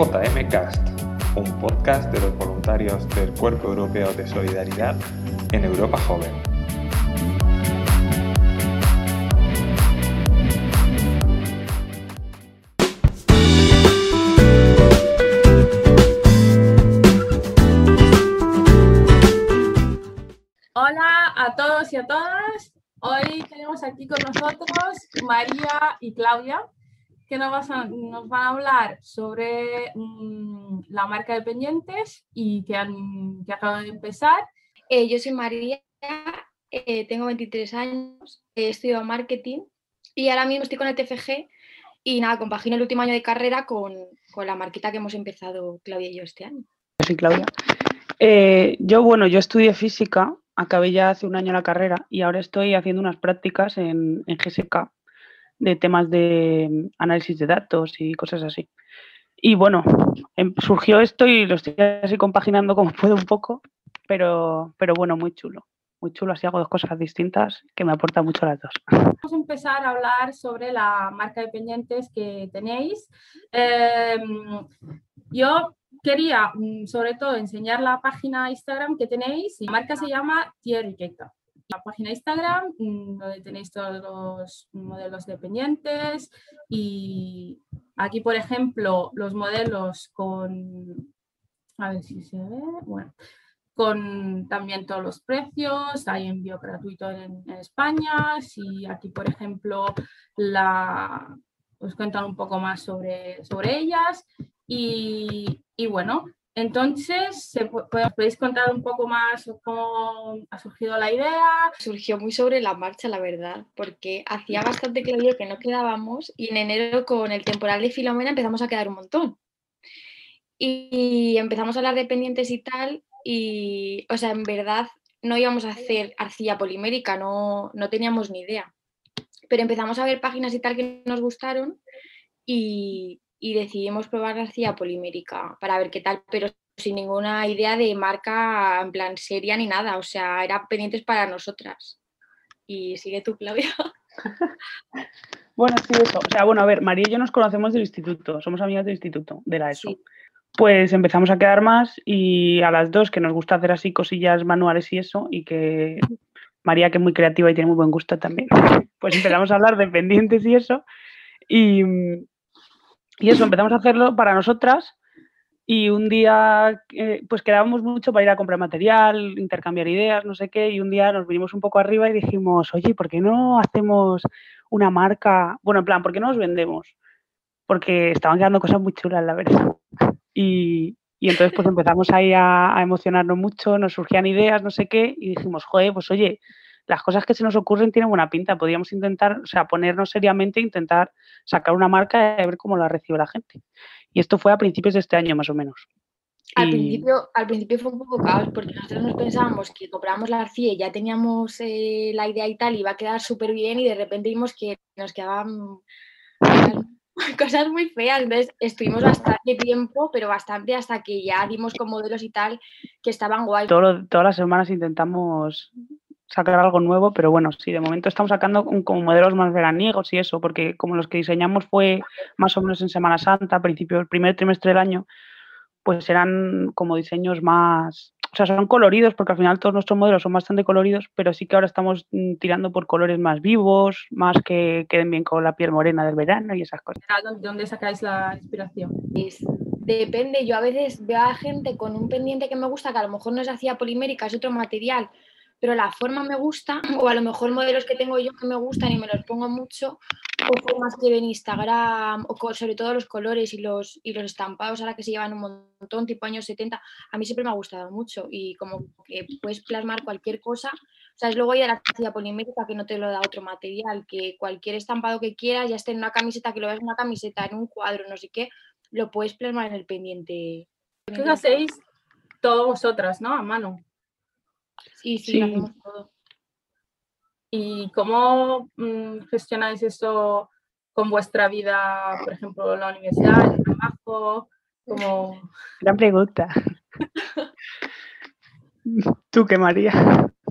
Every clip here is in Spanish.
EJM Cast, un podcast de los voluntarios del Cuerpo Europeo de Solidaridad en Europa Joven. Hola a todos y a todas. Hoy tenemos aquí con nosotros María y Claudia, que nos, vas a- nos van a hablar sobre mm, la marca de pendientes y que, han, que acaban de empezar. Eh, yo soy María, eh, tengo 23 años, he estudiado marketing y ahora mismo estoy con el TFG y nada, compagino el último año de carrera con, con la marquita que hemos empezado Claudia y yo este año. Yo soy Claudia. Eh, yo, bueno, yo estudié física, acabé ya hace un año la carrera y ahora estoy haciendo unas prácticas en, en GSK de temas de mm, análisis de datos y cosas así. Y bueno, em- surgió esto y lo estoy así compaginando como puedo un poco, pero, pero bueno, muy chulo. Muy chulo, así hago dos cosas distintas que me aportan mucho las dos. Vamos a empezar a hablar sobre la marca de pendientes que tenéis. Eh, yo quería, mm, sobre todo, enseñar la página Instagram que tenéis. La marca se llama Tierriqueta. La página Instagram, mm, donde tenéis todos los modelos de pendientes y aquí, por ejemplo, los modelos con, a ver si se ve, bueno, con también todos los precios, hay envío gratuito en, España, si aquí, por ejemplo, os cuentan un poco más sobre, sobre ellas. Y, y bueno, entonces, se pu- pu- ¿podéis contar un poco más cómo ha surgido la idea? Surgió muy sobre la marcha, la verdad, porque hacía bastante Claudia que no quedábamos y en enero con el temporal de Filomena empezamos a quedar un montón. Y empezamos a hablar de pendientes y tal, y, o sea, en verdad no íbamos a hacer arcilla polimérica, no, no teníamos ni idea. Pero empezamos a ver páginas y tal que nos gustaron y, y decidimos probar la arcilla polimérica para ver qué tal, pero sin ninguna idea de marca en plan seria ni nada, o sea, eran pendientes para nosotras. Y sigue tú, Claudia. Bueno, sí, eso. O sea, bueno, a ver, María y yo nos conocemos del instituto, somos amigas del instituto, de la ESO. Sí. Pues empezamos a quedar más y a las dos que nos gusta hacer así cosillas manuales y eso, y que María, que es muy creativa y tiene muy buen gusto también, pues empezamos a hablar de pendientes y eso. Y, y eso, empezamos a hacerlo para nosotras y un día eh, pues quedábamos mucho para ir a comprar material, intercambiar ideas, no sé qué, y un día nos vinimos un poco arriba y dijimos, oye, ¿por qué no hacemos una marca? Bueno, en plan, ¿por qué no nos vendemos? Porque estaban quedando cosas muy chulas, la verdad. Y, y entonces pues empezamos ahí a, a emocionarnos mucho, nos surgían ideas, no sé qué, y dijimos, joder, pues oye, las cosas que se nos ocurren tienen buena pinta, podríamos intentar, o sea, ponernos seriamente, intentar sacar una marca y ver cómo la recibe la gente. Y esto fue a principios de este año, más o menos. Al, Y- principio, al principio fue un poco caos porque nosotros nos pensábamos que compramos la arcilla y ya teníamos eh, la idea y tal, y iba a quedar súper bien y de repente vimos que nos quedaban cosas- muy feas. Entonces estuvimos bastante tiempo, pero bastante hasta que ya dimos con modelos y tal que estaban guay. todo todas las semanas intentamos sacar algo nuevo, pero bueno, sí, de momento estamos sacando un- como modelos más veraniegos y eso, porque como los que diseñamos fue más o menos en Semana Santa, principio del primer trimestre del año, pues eran como diseños más, o sea, son coloridos, porque al final todos nuestros modelos son bastante coloridos, pero sí que ahora estamos mm, tirando por colores más vivos, más que queden bien con la piel morena del verano y esas cosas. ¿De dónde sacáis la inspiración? Es- depende, yo a veces veo a gente con un pendiente que me gusta, que a lo mejor no es hacía polimérica, es otro material, pero la forma me gusta, o a lo mejor modelos que tengo yo que me gustan y me los pongo mucho, o formas que ven Instagram, o sobre todo los colores y los, y los estampados ahora que se llevan un montón, tipo años 70, a mí siempre me ha gustado mucho y como que puedes plasmar cualquier cosa. O sea, es luego ya la arcilla polimérica que no te lo da otro material, que cualquier estampado que quieras, ya esté en una camiseta, que lo veas en una camiseta, en un cuadro, no sé qué, lo puedes plasmar en el pendiente. ¿Qué hacéis todas vosotras, no? A mano. Sí, sí, Sí. lo hacemos todo. ¿Y cómo mm, gestionáis eso con vuestra vida, por ejemplo, la universidad, el trabajo? Como... Gran pregunta. ¿Tú qué, María?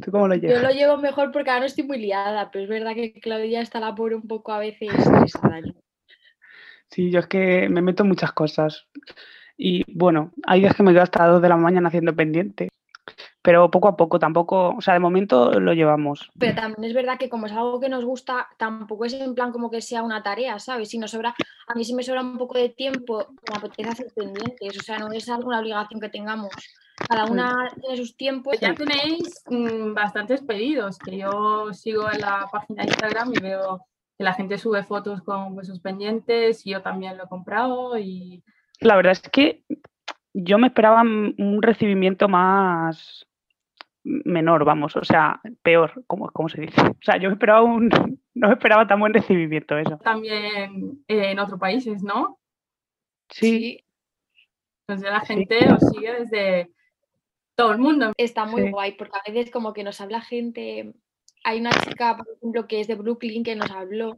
¿Tú cómo lo Yo llevas? lo llevo mejor porque ahora no estoy muy liada, pero es verdad que Claudia está la pobre un poco a veces estresada. Sí, yo es que me meto en muchas cosas. Y bueno, hay días que me quedo hasta las 2 de la mañana haciendo pendiente. Pero poco a poco, tampoco, o sea, de momento lo llevamos. Pero también es verdad que como es algo que nos gusta, tampoco es en plan como que sea una tarea, ¿sabes? Si nos sobra, a mí si me sobra un poco de tiempo, me apetece hacer pendientes, o sea, no es alguna obligación que tengamos. Cada una tiene sus tiempos. Ya tenéis mm, bastantes pedidos, que yo sigo en la página de Instagram y veo que la gente sube fotos con vuestros pendientes y yo también lo he comprado y... La verdad es que yo me esperaba un recibimiento más menor, vamos, o sea, peor, como, como se dice. O sea, yo esperaba un, no esperaba tan buen recibimiento eso. También en otros países, ¿no? Sí. Entonces la gente os sigue desde todo el mundo. Está muy Sí. guay, porque a veces como que nos habla gente, hay una chica, por ejemplo, que es de Brooklyn que nos habló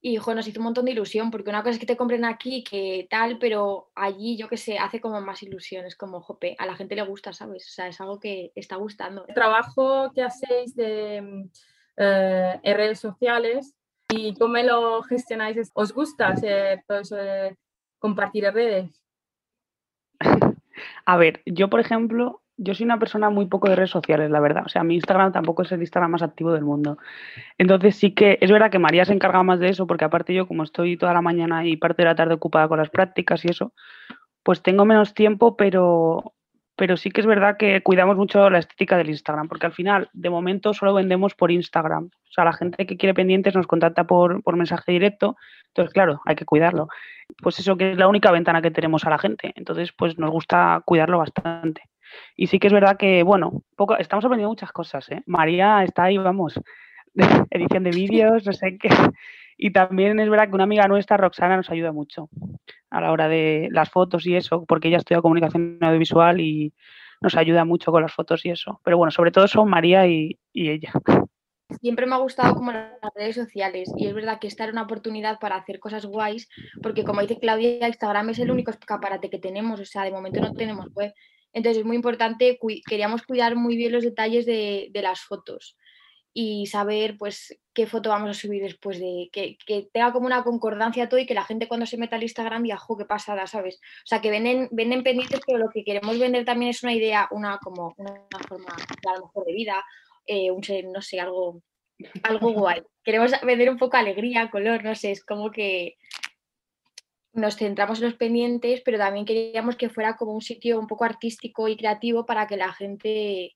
y jo, nos hizo un montón de ilusión, porque una cosa es que te compren aquí, que tal, pero allí, yo qué sé, hace como más ilusión, es como, jope, a la gente le gusta, ¿sabes? O sea, es algo que está gustando. El trabajo que hacéis de mm, eh, en redes sociales y cómo lo gestionáis, ¿os gusta hacer todo eso de compartir en redes? A ver, yo por ejemplo, yo soy una persona muy poco de redes sociales, la verdad. O sea, mi Instagram tampoco es el Instagram más activo del mundo. Entonces sí que es verdad que María se encarga más de eso, porque aparte yo como estoy toda la mañana y parte de la tarde ocupada con las prácticas y eso, pues tengo menos tiempo, pero, pero sí que es verdad que cuidamos mucho la estética del Instagram, porque al final, de momento, solo vendemos por Instagram. O sea, la gente que quiere pendientes nos contacta por, por mensaje directo, entonces, claro, hay que cuidarlo. Pues eso que es la única ventana que tenemos a la gente, entonces, pues nos gusta cuidarlo bastante. Y sí que es verdad que, bueno, poco, estamos aprendiendo muchas cosas, ¿eh? María está ahí, vamos, edición de vídeos, no sé qué. Y también es verdad que una amiga nuestra, Roxana, nos ayuda mucho a la hora de las fotos y eso, porque ella estudia comunicación audiovisual y nos ayuda mucho con las fotos y eso. Pero bueno, sobre todo son María y, y ella. Siempre me ha gustado como las redes sociales y es verdad que esta era una oportunidad para hacer cosas guays, porque como dice Claudia, Instagram es el único escaparate que tenemos, o sea, de momento no tenemos web. Entonces es muy importante, queríamos cuidar muy bien los detalles de, las fotos y saber pues qué foto vamos a subir después de que, tenga como una concordancia todo y que la gente cuando se meta al Instagram diga, jo, qué pasada, ¿sabes? O sea, que venden, venden pendientes, pero lo que queremos vender también es una idea, una como una forma a lo mejor de vida, eh, un no sé, algo, algo guay. Queremos vender un poco alegría, color, no sé, es como que nos centramos en los pendientes, pero también queríamos que fuera como un sitio un poco artístico y creativo para que la gente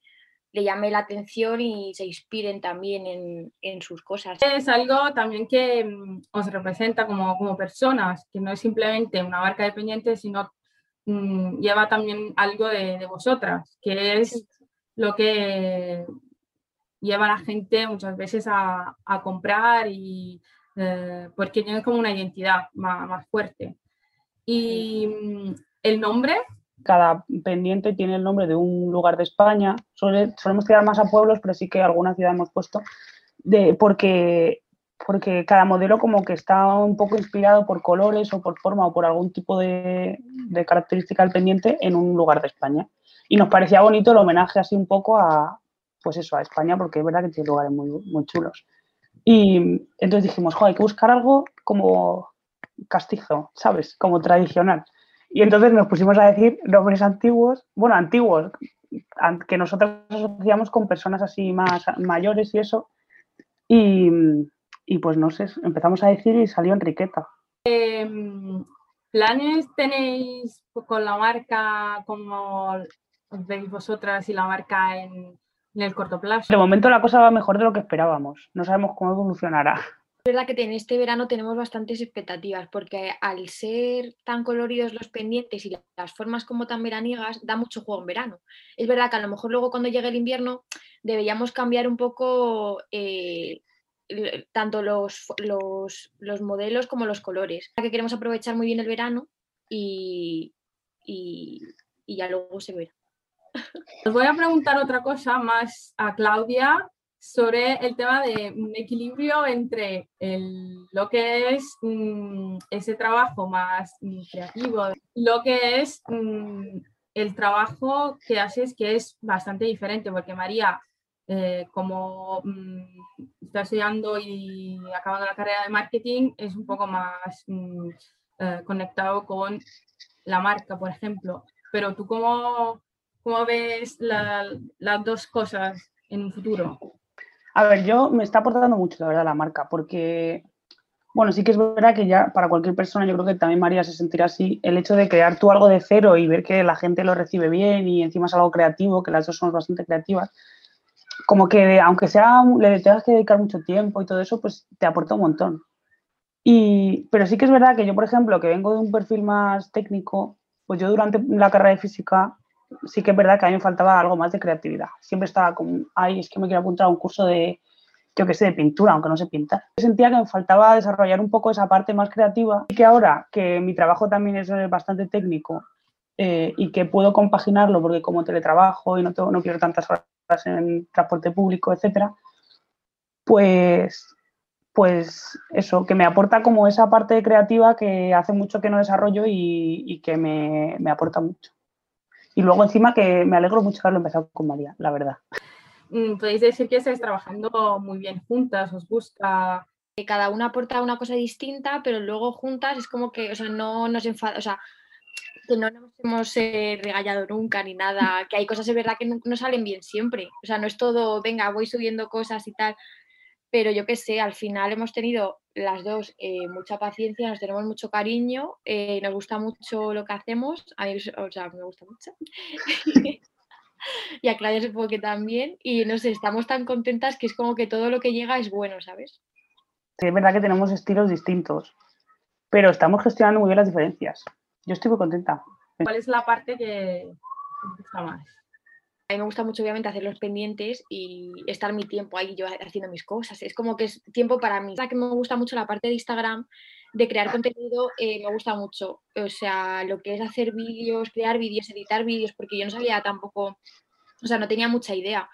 le llame la atención y se inspiren también en, en sus cosas. Es algo también que mm, os representa como, como personas, que no es simplemente una marca de pendientes, sino mm, lleva también algo de, de vosotras, que es lo que lleva a la gente muchas veces a, a comprar y eh, porque tiene como una identidad más, más fuerte. Y mm, el nombre, Cada pendiente tiene el nombre de un lugar de España. Solemos tirar más a pueblos, pero sí que alguna ciudad hemos puesto. De, porque, porque cada modelo como que está un poco inspirado por colores o por forma o por algún tipo de, de característica del pendiente en un lugar de España. Y nos parecía bonito el homenaje así un poco a, pues eso, a España, porque es verdad que tiene lugares muy, muy chulos. Y entonces dijimos, "Jo, hay que buscar algo como castizo, ¿sabes? Como tradicional. Y entonces nos pusimos a decir nombres antiguos, bueno, antiguos, an- que nosotros asociamos con personas así más mayores y eso. Y, y pues no sé, empezamos a decir y salió Enriqueta. em, ¿planes tenéis con la marca como veis vosotras y la marca en, en el corto plazo? De momento la cosa va mejor de lo que esperábamos. No sabemos cómo evolucionará. Es verdad que en este verano tenemos bastantes expectativas porque al ser tan coloridos los pendientes y las formas como tan veraniegas, da mucho juego en verano. Es verdad que a lo mejor luego cuando llegue el invierno deberíamos cambiar un poco eh, tanto los, los, los modelos como los colores. Que queremos aprovechar muy bien el verano y, y, y ya luego se verá. Os voy a preguntar otra cosa más a Claudia sobre el tema de un equilibrio entre lo que es mm, ese trabajo más mm, creativo, lo que es mm, el trabajo que haces que es bastante diferente, porque María, eh, como mm, está estudiando y acabando la carrera de marketing, es un poco más eh, conectado con la marca, por ejemplo. Pero tú, ¿cómo, cómo ves las dos cosas en un futuro? A ver, yo me está aportando mucho, la verdad, la marca, porque, bueno, sí que es verdad que ya para cualquier persona, yo creo que también María se sentirá así, el hecho de crear tú algo de cero y ver que la gente lo recibe bien y encima es algo creativo, que las dos somos bastante creativas, como que aunque sea, le tengas que dedicar mucho tiempo y todo eso, pues te aporta un montón. Y, pero sí que es verdad que yo, por ejemplo, que vengo de un perfil más técnico, pues yo durante la carrera de física sí que es verdad que a mí me faltaba algo más de creatividad. Siempre estaba como, ay, es que me quiero apuntar a un curso de, yo qué sé, de pintura, aunque no sé pintar. Sentía que me faltaba desarrollar un poco esa parte más creativa y que ahora que mi trabajo también es bastante técnico eh, y que puedo compaginarlo porque como teletrabajo y no, tengo, no quiero tantas horas en transporte público, etcétera, pues, pues eso, que me aporta como esa parte creativa que hace mucho que no desarrollo y, que me, me aporta mucho. Y luego encima que me alegro mucho de haberlo empezado con María, la verdad. Mm, podéis decir que estáis trabajando muy bien juntas, os gusta. Cada una aporta una cosa distinta, pero luego juntas es como que, o sea, no nos enfada, o sea, que no nos hemos eh, regallado nunca ni nada, que hay cosas de verdad que no, salen bien siempre. O sea, no es todo, venga, voy subiendo cosas y tal, pero yo qué sé, al final hemos tenido las dos eh, mucha paciencia, nos tenemos mucho cariño, eh, nos gusta mucho lo que hacemos, a mí, o sea, me gusta mucho. y a Claudia supongo que también, y no sé, estamos tan contentas que es como que todo lo que llega es bueno, ¿sabes? Sí, es verdad que tenemos estilos distintos, pero estamos gestionando muy bien las diferencias. Yo estoy muy contenta. ¿Cuál es la parte que te gusta más? A mí me gusta mucho, obviamente, hacer los pendientes y estar mi tiempo ahí yo haciendo mis cosas. Es como que es tiempo para mí. La que me gusta mucho la parte de Instagram, de crear contenido, eh, me gusta mucho. O sea, lo que es hacer vídeos, crear vídeos, editar vídeos, porque yo no sabía tampoco, o sea, no tenía mucha idea.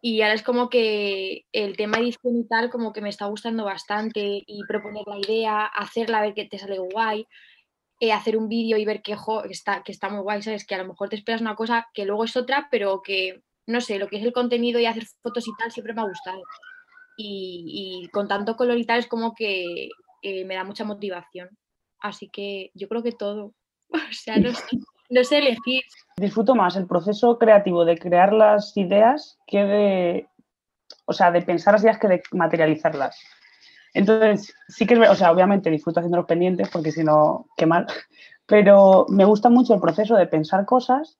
Y ahora es como que el tema edición y tal, como que me está gustando bastante y proponer la idea, hacerla, ver que te sale guay. Eh, hacer un vídeo y ver que, está, que está muy guay, ¿sabes? Que a lo mejor te esperas una cosa que luego es otra, pero que, no sé, lo que es el contenido y hacer fotos y tal siempre me ha gustado. Y, con tanto color y tal es como que eh, me da mucha motivación. Así que yo creo que todo. O sea, no sé elegir. Disfruto más el proceso creativo de crear las ideas que de, o sea, de pensar las ideas que de materializarlas. Entonces, sí que es, o sea, obviamente disfruto haciendo los pendientes porque si no, qué mal, pero me gusta mucho el proceso de pensar cosas,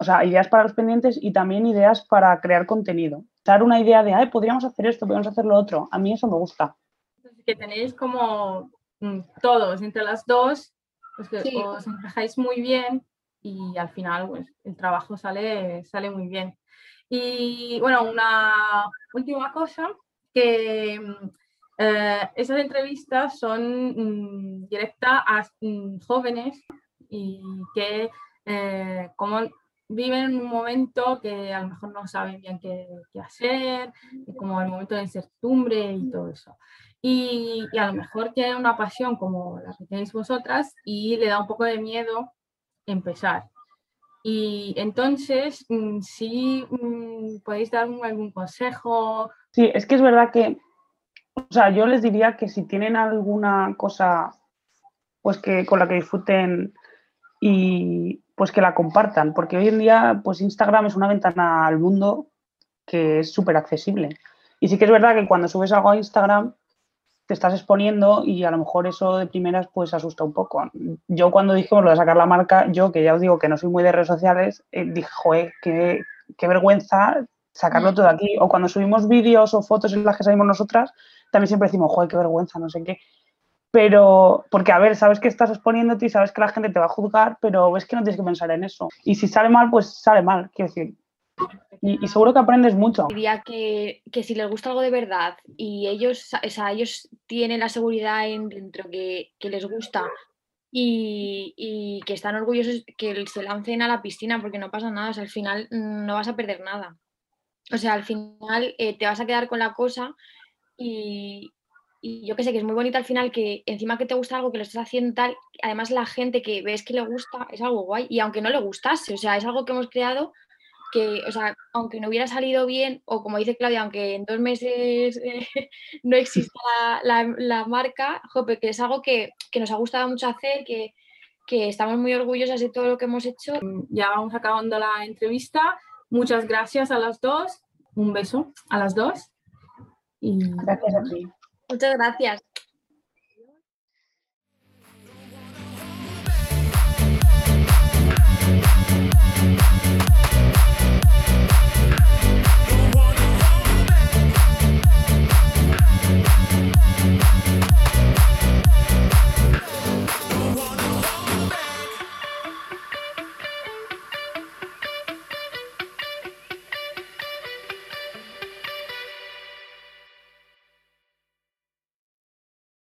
o sea, ideas para los pendientes y también ideas para crear contenido. Dar una idea de, ay, podríamos hacer esto, podríamos hacer lo otro. A mí eso me gusta. Que tenéis como mm, todos, entre las dos, pues que os encajáis muy bien y al final pues, el trabajo sale, sale muy bien. Y bueno, una última cosa que mm, eh, esas entrevistas son mm, directas a mm, jóvenes y que eh, como viven en un momento que a lo mejor no saben bien qué, hacer, como el momento de incertidumbre y todo eso. Y, y, a lo mejor tienen una pasión como la que tenéis vosotras y le da un poco de miedo empezar. Y entonces, mm, si podéis dar algún consejo. Sí, es que es verdad que o sea, yo les diría que si tienen alguna cosa pues que con la que disfruten y pues que la compartan, porque hoy en día pues Instagram es una ventana al mundo que es súper accesible. Y sí que es verdad que cuando subes algo a Instagram te estás exponiendo y a lo mejor eso de primeras pues asusta un poco. Yo cuando dijimos lo de sacar la marca, yo que ya os digo que no soy muy de redes sociales, eh, dije, joder, qué, qué vergüenza sacarlo todo aquí. O cuando subimos vídeos o fotos en las que salimos nosotras, también siempre decimos, joder, qué vergüenza, no sé qué. Pero, porque a ver, sabes que estás exponiéndote y sabes que la gente te va a juzgar, pero ves que no tienes que pensar en eso. Y si sale mal, pues sale mal, quiero decir. Y, seguro que aprendes mucho. Diría que, que, si les gusta algo de verdad y ellos, o sea, ellos tienen la seguridad en dentro que, que les gusta y, y, que están orgullosos que se lancen a la piscina porque no pasa nada, o sea, al final no vas a perder nada. O sea, al final eh, te vas a quedar con la cosa y, yo que sé que es muy bonito al final que encima que te gusta algo que lo estás haciendo tal, además la gente que ves que le gusta es algo guay y aunque no le gustase, o sea, es algo que hemos creado que, o sea, aunque no hubiera salido bien, o como dice Claudia, aunque en dos meses no exista la, marca, que es algo que, nos ha gustado mucho hacer, que, que estamos muy orgullosas de todo lo que hemos hecho. Ya vamos acabando la entrevista. Muchas gracias a las dos. Un beso a las dos. Y... Gracias a ti. Muchas gracias.